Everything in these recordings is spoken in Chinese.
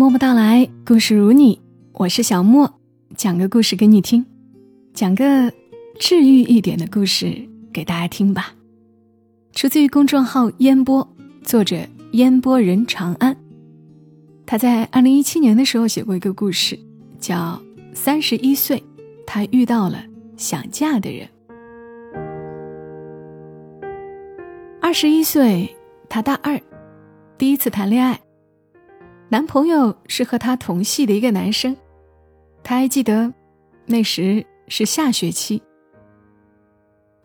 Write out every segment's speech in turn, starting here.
默默到来，故事如你，我是小莫，讲个故事给你听，讲个治愈一点的故事给大家听吧。出自于公众号烟波，作者烟波人长安。他在二零一七年的时候写过一个故事，叫《三十一岁，他遇到了想嫁的人》。二十一岁，他大二，第一次谈恋爱。男朋友是和他同系的一个男生，他还记得，那时是下学期。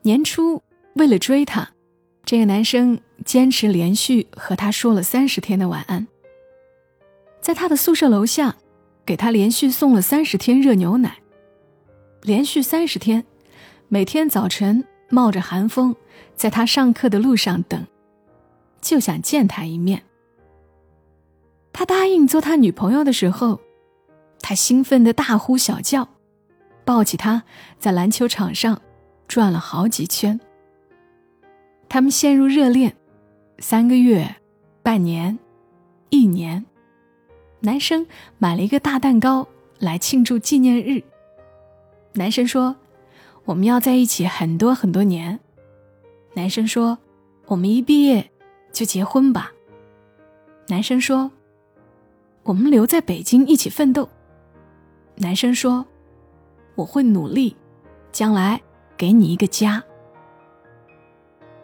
年初为了追她，这个男生坚持连续和她说了三十天的晚安。在他的宿舍楼下，给他连续送了三十天热牛奶，连续三十天，每天早晨冒着寒风，在他上课的路上等，就想见他一面。他答应做他女朋友的时候，他兴奋的大呼小叫，抱起她在篮球场上转了好几圈。他们陷入热恋，三个月、半年、一年。男生买了一个大蛋糕来庆祝纪念日。男生说：“我们要在一起很多很多年。”男生说：“我们一毕业就结婚吧。”男生说。我们留在北京一起奋斗。男生说：“我会努力，将来给你一个家。”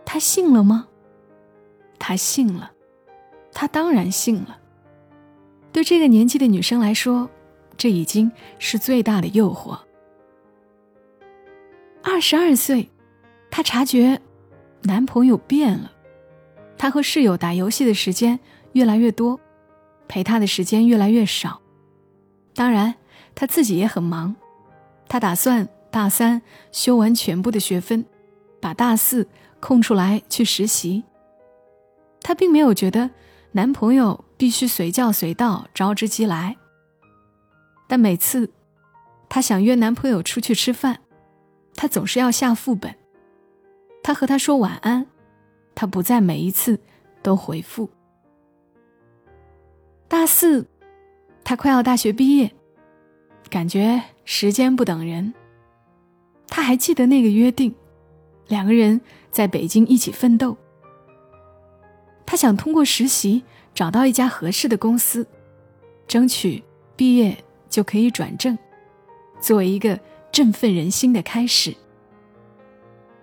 他信了吗？他信了，他当然信了。对这个年纪的女生来说，这已经是最大的诱惑。二十二岁，她察觉男朋友变了，他和室友打游戏的时间越来越多。陪他的时间越来越少，当然他自己也很忙。他打算大三修完全部的学分，把大四空出来去实习。她并没有觉得男朋友必须随叫随到、招之即来，但每次她想约男朋友出去吃饭，他总是要下副本。他和他说晚安，他不在每一次都回复。大四，他快要大学毕业，感觉时间不等人。他还记得那个约定，两个人在北京一起奋斗。他想通过实习找到一家合适的公司，争取毕业就可以转正，作为一个振奋人心的开始。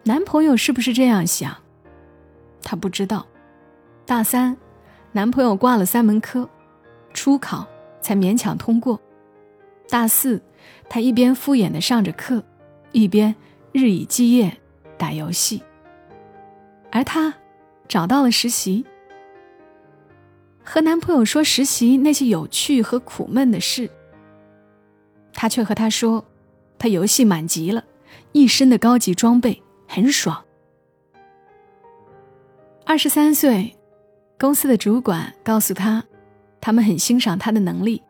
男朋友是不是这样想？他不知道。大三，男朋友挂了三门科。初考才勉强通过，大四，他一边敷衍的上着课，一边日以继夜打游戏。而他找到了实习，和男朋友说实习那些有趣和苦闷的事，他却和他说，他游戏满级了，一身的高级装备很爽。二十三岁，公司的主管告诉他。他们很欣赏他的能力，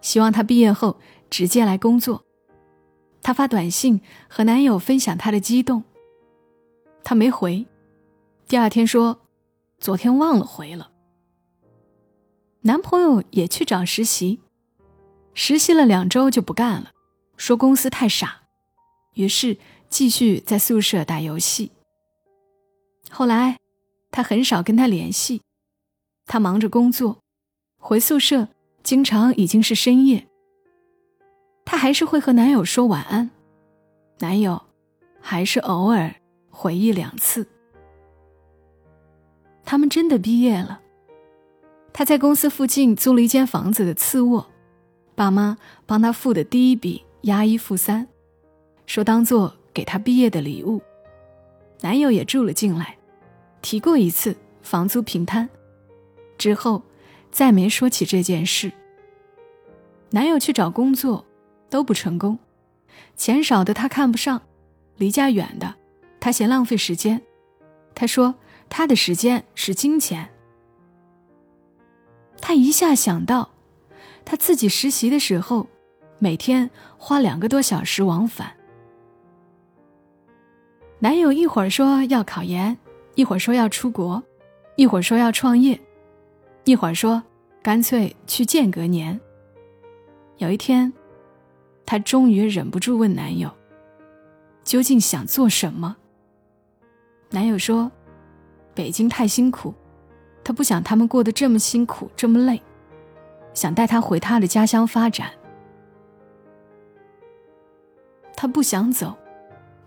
希望他毕业后直接来工作。她发短信和男友分享他的激动，他没回。第二天说，昨天忘了回了。男朋友也去找实习，实习了两周就不干了，说公司太傻，于是继续在宿舍打游戏。后来，他很少跟他联系，他忙着工作。回宿舍，经常已经是深夜。她还是会和男友说晚安，男友还是偶尔回忆两次。他们真的毕业了。他在公司附近租了一间房子的次卧，爸妈帮他付的第一笔押一付三，说当做给他毕业的礼物。男友也住了进来，提过一次房租平摊，之后。再没说起这件事。男友去找工作，都不成功，钱少的他看不上，离家远的他嫌浪费时间。他说他的时间是金钱。他一下想到，他自己实习的时候，每天花两个多小时往返。男友一会儿说要考研，一会儿说要出国，一会儿说要创业。一会儿说干脆去间隔年。有一天，她终于忍不住问男友：“究竟想做什么？”男友说：“北京太辛苦，他不想他们过得这么辛苦这么累，想带她回他的家乡发展。他不想走，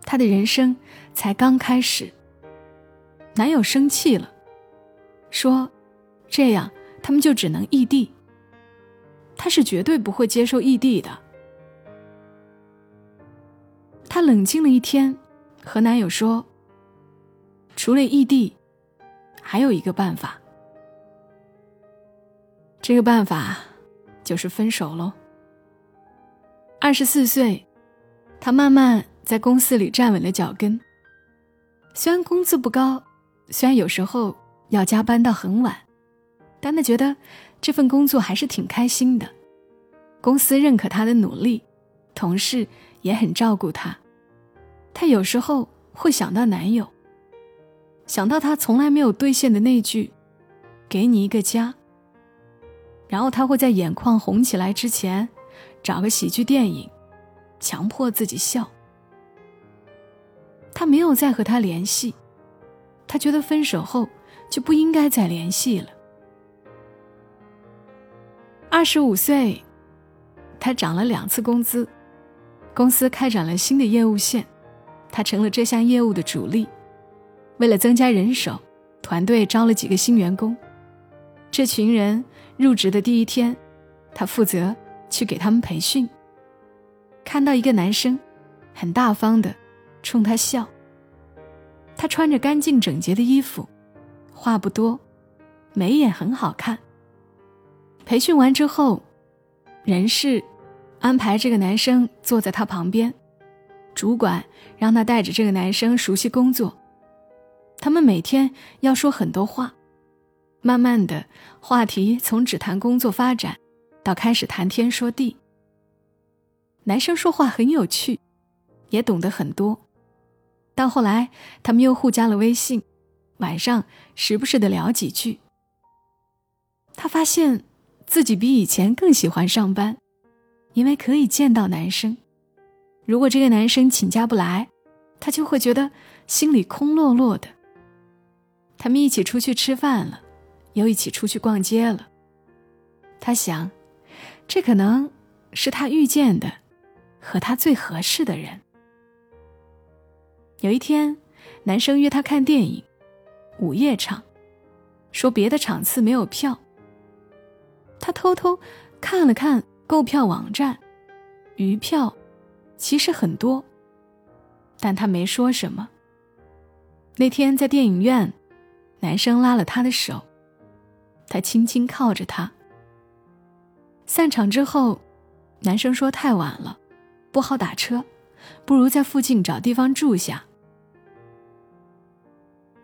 他的人生才刚开始。”男友生气了，说：“这样他们就只能异地。”他是绝对不会接受异地的。她冷静了一天，和男友说：“除了异地，还有一个办法。这个办法就是分手喽。”二十四岁，她慢慢在公司里站稳了脚跟。虽然工资不高。虽然有时候要加班到很晚，但他觉得这份工作还是挺开心的。公司认可他的努力，同事也很照顾他。他有时候会想到男友，想到他从来没有兑现的那句“给你一个家”，然后他会在眼眶红起来之前，找个喜剧电影，强迫自己笑。他没有再和他联系。他觉得分手后就不应该再联系了。二十五岁，他涨了两次工资，公司开展了新的业务线，他成了这项业务的主力。为了增加人手，团队招了几个新员工。这群人入职的第一天，他负责去给他们培训。看到一个男生，很大方的冲他笑。他穿着干净整洁的衣服，话不多，眉眼很好看。培训完之后，人事安排这个男生坐在他旁边，主管让他带着这个男生熟悉工作。他们每天要说很多话，慢慢的话题从只谈工作发展，到开始谈天说地。男生说话很有趣，也懂得很多。到后来，他们又互加了微信，晚上时不时的聊几句。他发现自己比以前更喜欢上班，因为可以见到男生。如果这个男生请假不来，他就会觉得心里空落落的。他们一起出去吃饭了，又一起出去逛街了。他想，这可能是他遇见的和他最合适的人。有一天，男生约她看电影，午夜场，说别的场次没有票。她偷偷看了看购票网站，余票其实很多，但她没说什么。那天在电影院，男生拉了她的手，他轻轻靠着他。散场之后，男生说太晚了，不好打车，不如在附近找地方住下。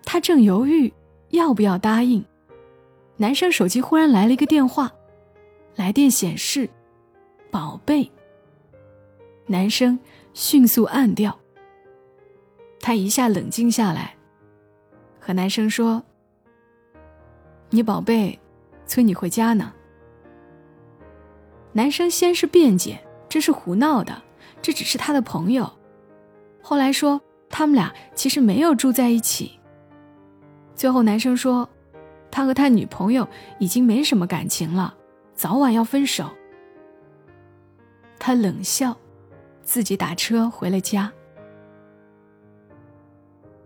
他正犹豫要不要答应，男生手机忽然来了一个电话，来电显示“宝贝”。男生迅速按掉。他一下冷静下来，和男生说：“你宝贝催你回家呢。”男生先是辩解：“这是胡闹的，这只是他的朋友。”后来说他们俩其实没有住在一起。最后，男生说，他和他女朋友已经没什么感情了，早晚要分手。他冷笑，自己打车回了家。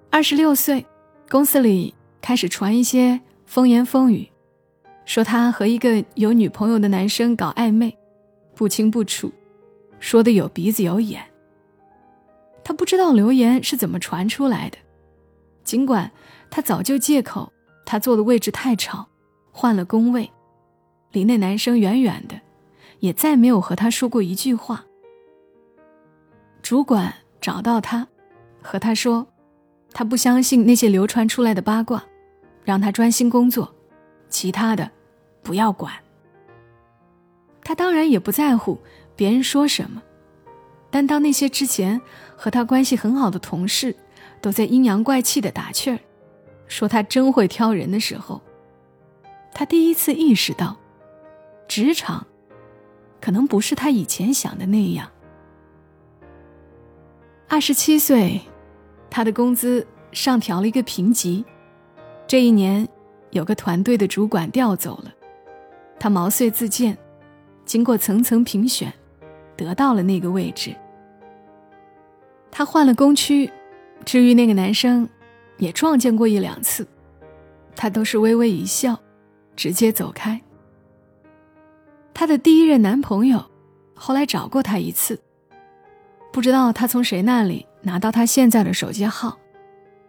二十六岁，公司里开始传一些风言风语，说他和一个有女朋友的男生搞暧昧，不清不楚，说的有鼻子有眼。他不知道流言是怎么传出来的，尽管。他早就借口他坐的位置太吵，换了工位，离那男生远远的，也再没有和他说过一句话。主管找到他，和他说，他不相信那些流传出来的八卦，让他专心工作，其他的不要管。他当然也不在乎别人说什么，但当那些之前和他关系很好的同事都在阴阳怪气的打趣儿。说他真会挑人的时候，他第一次意识到，职场可能不是他以前想的那样。二十七岁，他的工资上调了一个评级。这一年，有个团队的主管调走了，他毛遂自荐，经过层层评选，得到了那个位置。他换了工区，至于那个男生，也撞见过一两次，他都是微微一笑，直接走开。她的第一任男朋友，后来找过她一次。不知道她从谁那里拿到她现在的手机号，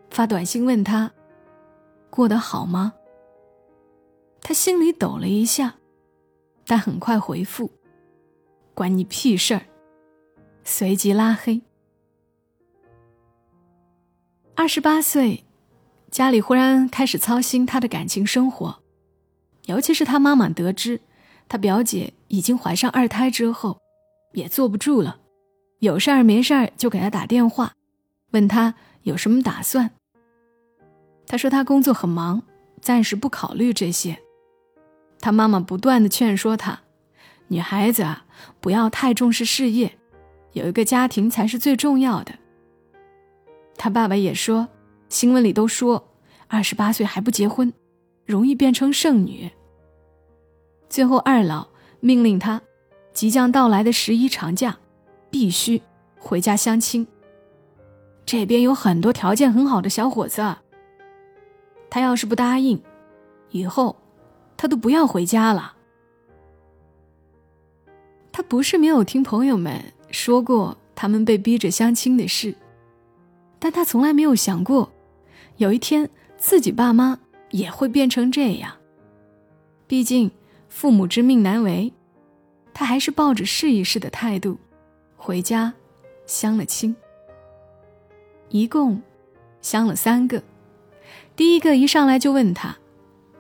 发短信问她：“过得好吗？”她心里抖了一下，但很快回复：“关你屁事儿。”随即拉黑。二十八岁，家里忽然开始操心她的感情生活，尤其是她妈妈得知。他表姐已经怀上二胎之后，也坐不住了，有事儿没事儿就给他打电话，问他有什么打算。他说他工作很忙，暂时不考虑这些。他妈妈不断的劝说他，女孩子啊，不要太重视事业，有一个家庭才是最重要的。他爸爸也说，新闻里都说，二十八岁还不结婚，容易变成剩女。最后，二老命令他，即将到来的十一长假，必须回家相亲。这边有很多条件很好的小伙子，他要是不答应，以后他都不要回家了。他不是没有听朋友们说过他们被逼着相亲的事，但他从来没有想过，有一天自己爸妈也会变成这样。毕竟。父母之命难违，他还是抱着试一试的态度，回家相了亲。一共相了三个，第一个一上来就问他，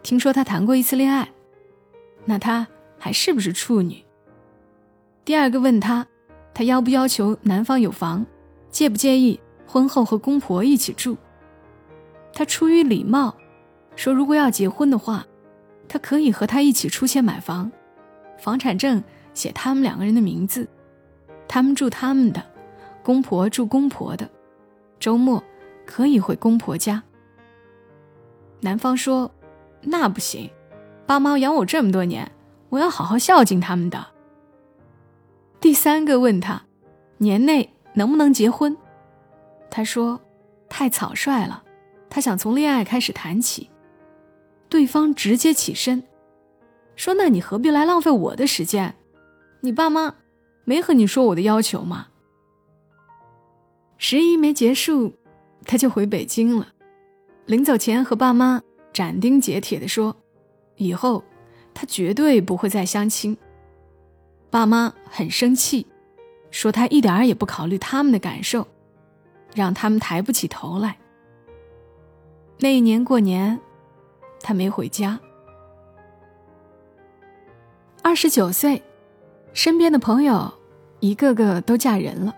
听说他谈过一次恋爱，那他还是不是处女？第二个问他，他要不要求男方有房，介不介意婚后和公婆一起住？他出于礼貌，说如果要结婚的话。他可以和他一起出钱买房，房产证写他们两个人的名字，他们住他们的，公婆住公婆的，周末可以回公婆家。男方说：“那不行，爸妈养我这么多年，我要好好孝敬他们的。”第三个问他，年内能不能结婚？他说：“太草率了，他想从恋爱开始谈起。”对方直接起身，说：“那你何必来浪费我的时间？你爸妈没和你说我的要求吗？”十一没结束，他就回北京了。临走前和爸妈斩钉截铁地说：“以后他绝对不会再相亲。”爸妈很生气，说他一点儿也不考虑他们的感受，让他们抬不起头来。那一年过年。他没回家。二十九岁，身边的朋友一个个都嫁人了，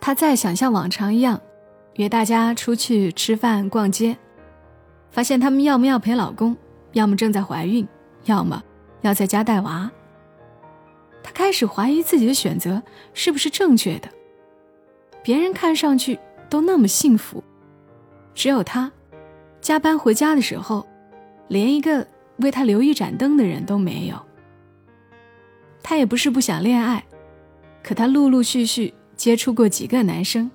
他再想像往常一样约大家出去吃饭、逛街，发现他们要么要陪老公，要么正在怀孕，要么要在家带娃。他开始怀疑自己的选择是不是正确的。别人看上去都那么幸福，只有他，加班回家的时候。连一个为他留一盏灯的人都没有。他也不是不想恋爱，可他陆陆续续接触过几个男生，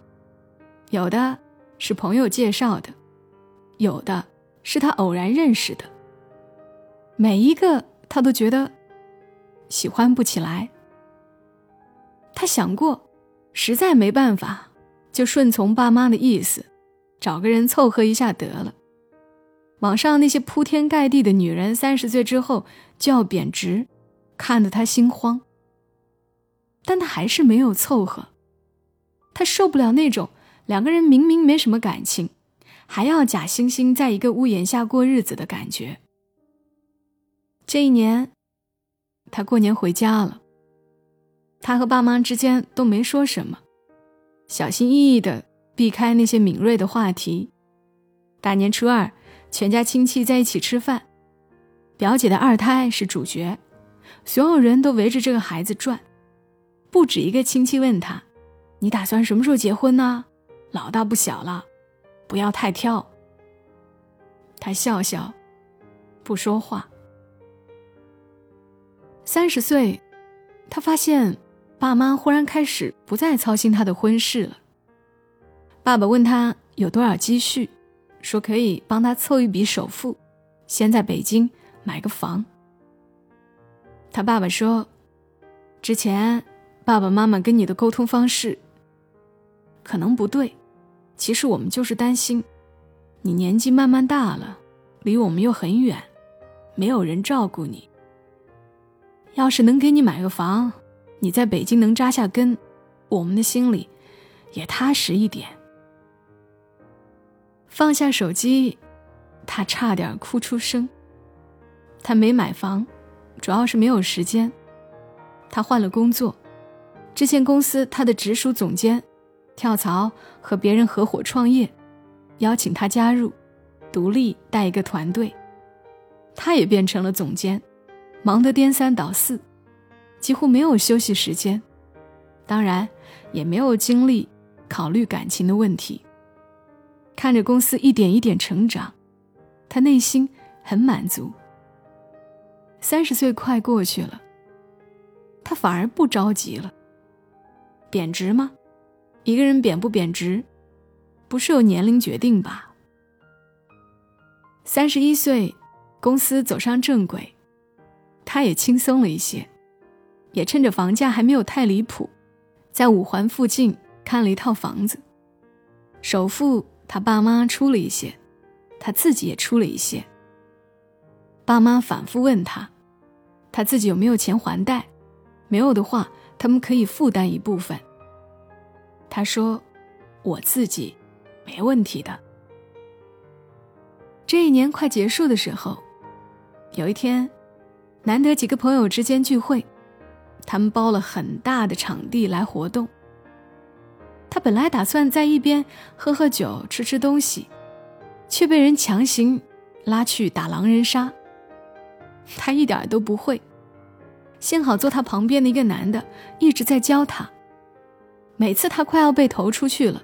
有的是朋友介绍的，有的是他偶然认识的。每一个他都觉得喜欢不起来。他想过，实在没办法，就顺从爸妈的意思，找个人凑合一下得了。网上那些铺天盖地的女人，三十岁之后就要贬值，看得他心慌。但他还是没有凑合，他受不了那种两个人明明没什么感情，还要假惺惺在一个屋檐下过日子的感觉。这一年，他过年回家了，他和爸妈之间都没说什么，小心翼翼的避开那些敏锐的话题。大年初二。全家亲戚在一起吃饭，表姐的二胎是主角，所有人都围着这个孩子转，不止一个亲戚问他：“你打算什么时候结婚呢？老大不小了，不要太挑。”他笑笑，不说话。三十岁，他发现爸妈忽然开始不再操心他的婚事了。爸爸问他有多少积蓄，说可以帮他凑一笔首付，先在北京买个房。他爸爸说：“之前爸爸妈妈跟你的沟通方式可能不对，其实我们就是担心你年纪慢慢大了，离我们又很远，没有人照顾你。要是能给你买个房，你在北京能扎下根，我们的心里也踏实一点。”放下手机，他差点哭出声。他没买房。主要是没有时间，他换了工作，之前公司他的直属总监跳槽和别人合伙创业，邀请他加入，独立带一个团队，他也变成了总监，忙得颠三倒四，几乎没有休息时间，当然也没有精力考虑感情的问题。看着公司一点一点成长，他内心很满足。三十岁快过去了，他反而不着急了。贬值吗？一个人贬不贬值，不是由年龄决定吧？三十一岁，公司走上正轨，他也轻松了一些，也趁着房价还没有太离谱，在五环附近看了一套房子。首付他爸妈出了一些，他自己也出了一些。爸妈反复问他。他自己有没有钱还贷？没有的话，他们可以负担一部分。他说：“我自己没问题的。”这一年快结束的时候，有一天，难得几个朋友之间聚会，他们包了很大的场地来活动。他本来打算在一边喝喝酒、吃吃东西，却被人强行拉去打狼人杀。他一点都不会。幸好坐他旁边的一个男的一直在教他。每次他快要被投出去了，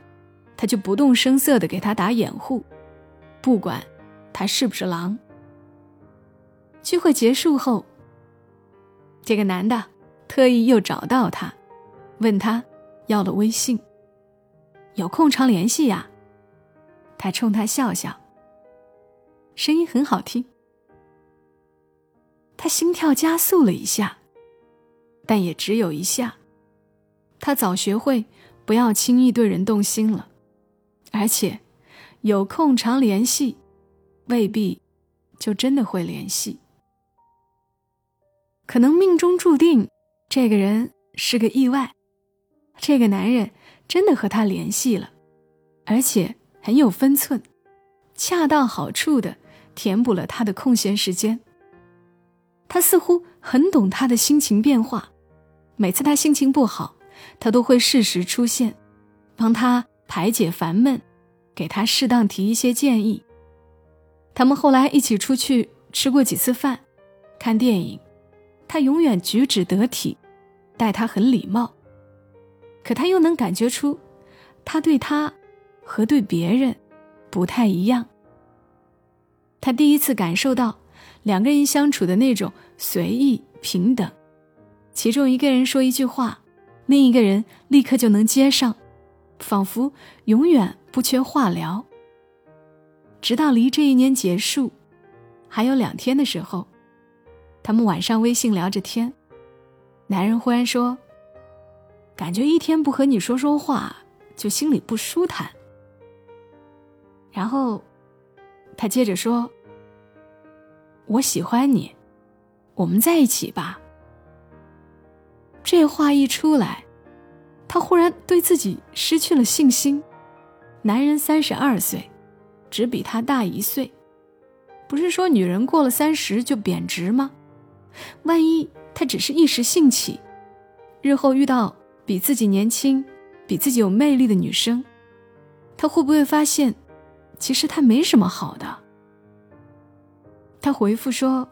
他就不动声色地给他打掩护，不管他是不是狼。聚会结束后，这个男的特意又找到他，问他要了微信，有空常联系呀。他冲他笑笑，声音很好听。他心跳加速了一下，但也只有一下。他早学会不要轻易对人动心了，而且有空常联系，未必就真的会联系。可能命中注定，这个人是个意外。这个男人真的和他联系了，而且很有分寸，恰到好处的填补了他的空闲时间。他似乎很懂他的心情变化，每次他心情不好，他都会适时出现，帮他排解烦闷，给他适当提一些建议。他们后来一起出去吃过几次饭，看电影，他永远举止得体，待他很礼貌，可他又能感觉出，他对他和对别人不太一样。他第一次感受到。两个人相处的那种随意平等，其中一个人说一句话，另一个人立刻就能接上，仿佛永远不缺话聊。直到离这一年结束还有两天的时候，他们晚上微信聊着天，男人忽然说：“感觉一天不和你说说话，就心里不舒坦。”然后他接着说。我喜欢你，我们在一起吧。这话一出来，他忽然对自己失去了信心。男人三十二岁，只比他大一岁，不是说女人过了三十就贬值吗？万一他只是一时兴起，日后遇到比自己年轻、比自己有魅力的女生，他会不会发现，其实他没什么好的？他回复说：“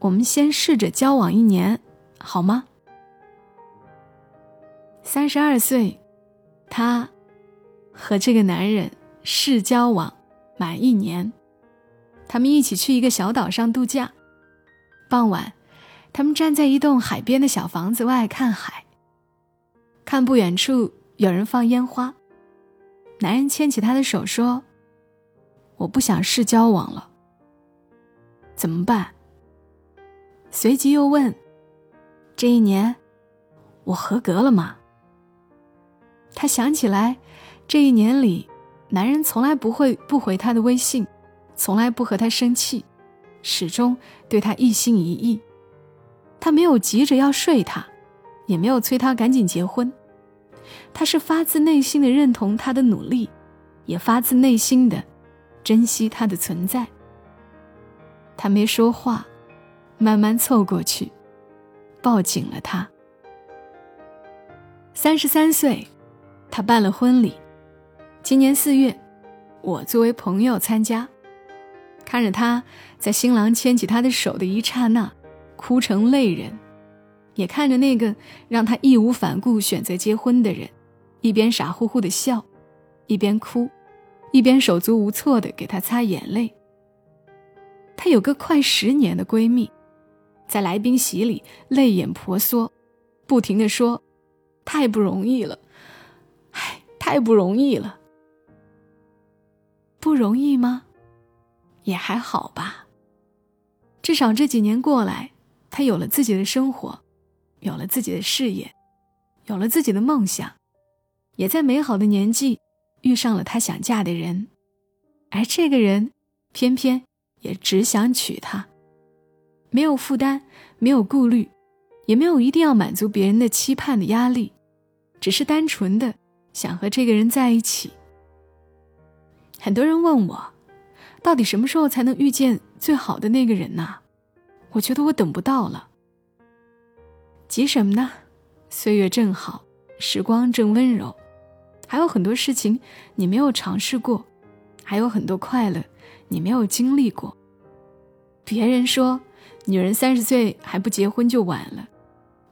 我们先试着交往一年，好吗？三十二岁，他和这个男人试交往满一年，他们一起去一个小岛上度假。傍晚，他们站在一栋海边的小房子外看海，看不远处有人放烟花。男人牵起她的手说：“我不想试交往了，怎么办？”随即又问：“这一年，我合格了吗？”她想起来，这一年里，男人从来不会不回她的微信，从来不和她生气，始终对她一心一意。他没有急着要睡她，也没有催他赶紧结婚。他是发自内心的认同他的努力，也发自内心的珍惜他的存在。他没说话，慢慢凑过去，抱紧了他。三十三岁。他办了婚礼，今年四月，我作为朋友参加，看着他在新郎牵起他的手的一刹那，哭成泪人，也看着那个让他义无反顾选择结婚的人，一边傻乎乎的笑，一边哭，一边手足无措的给他擦眼泪。她有个快十年的闺蜜，在来宾席里泪眼婆娑，不停的说：“太不容易了。”唉太不容易了，不容易吗？也还好吧。至少这几年过来，她有了自己的生活，有了自己的事业，有了自己的梦想，也在美好的年纪遇上了她想嫁的人，而这个人偏偏也只想娶她，没有负担，没有顾虑，也没有一定要满足别人的期盼的压力，只是单纯的。想和这个人在一起。很多人问我，到底什么时候才能遇见最好的那个人呢？我觉得我等不到了。急什么呢？岁月正好，时光正温柔，还有很多事情你没有尝试过，还有很多快乐你没有经历过。别人说，女人三十岁还不结婚就晚了。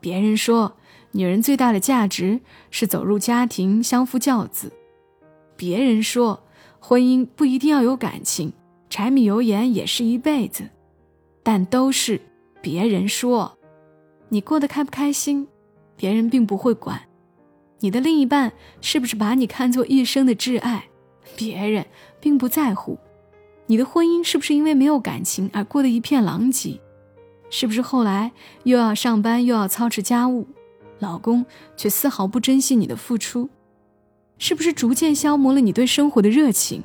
别人说。女人最大的价值是走入家庭，相夫教子。别人说，婚姻不一定要有感情，柴米油盐也是一辈子，但都是别人说。你过得开不开心，别人并不会管；你的另一半是不是把你看作一生的挚爱，别人并不在乎；你的婚姻是不是因为没有感情而过得一片狼藉，是不是后来又要上班又要操持家务？老公却丝毫不珍惜你的付出，是不是逐渐消磨了你对生活的热情？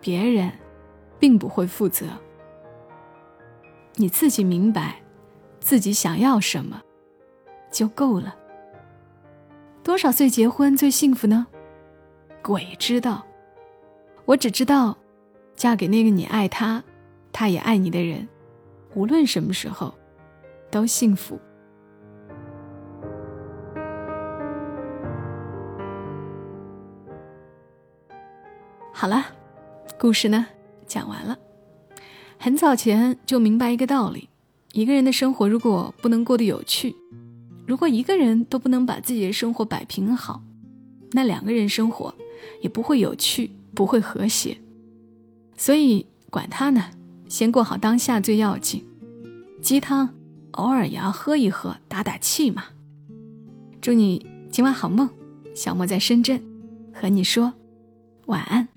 别人并不会负责，你自己明白自己想要什么就够了。多少岁结婚最幸福呢？鬼知道，我只知道，嫁给那个你爱他，他也爱你的人，无论什么时候都幸福。好了，故事呢讲完了。很早前就明白一个道理：一个人的生活如果不能过得有趣，如果一个人都不能把自己的生活摆平好，那两个人生活也不会有趣，不会和谐。所以管他呢，先过好当下最要紧。鸡汤偶尔也要喝一喝，打打气嘛。祝你今晚好梦。小莫在深圳，和你说晚安。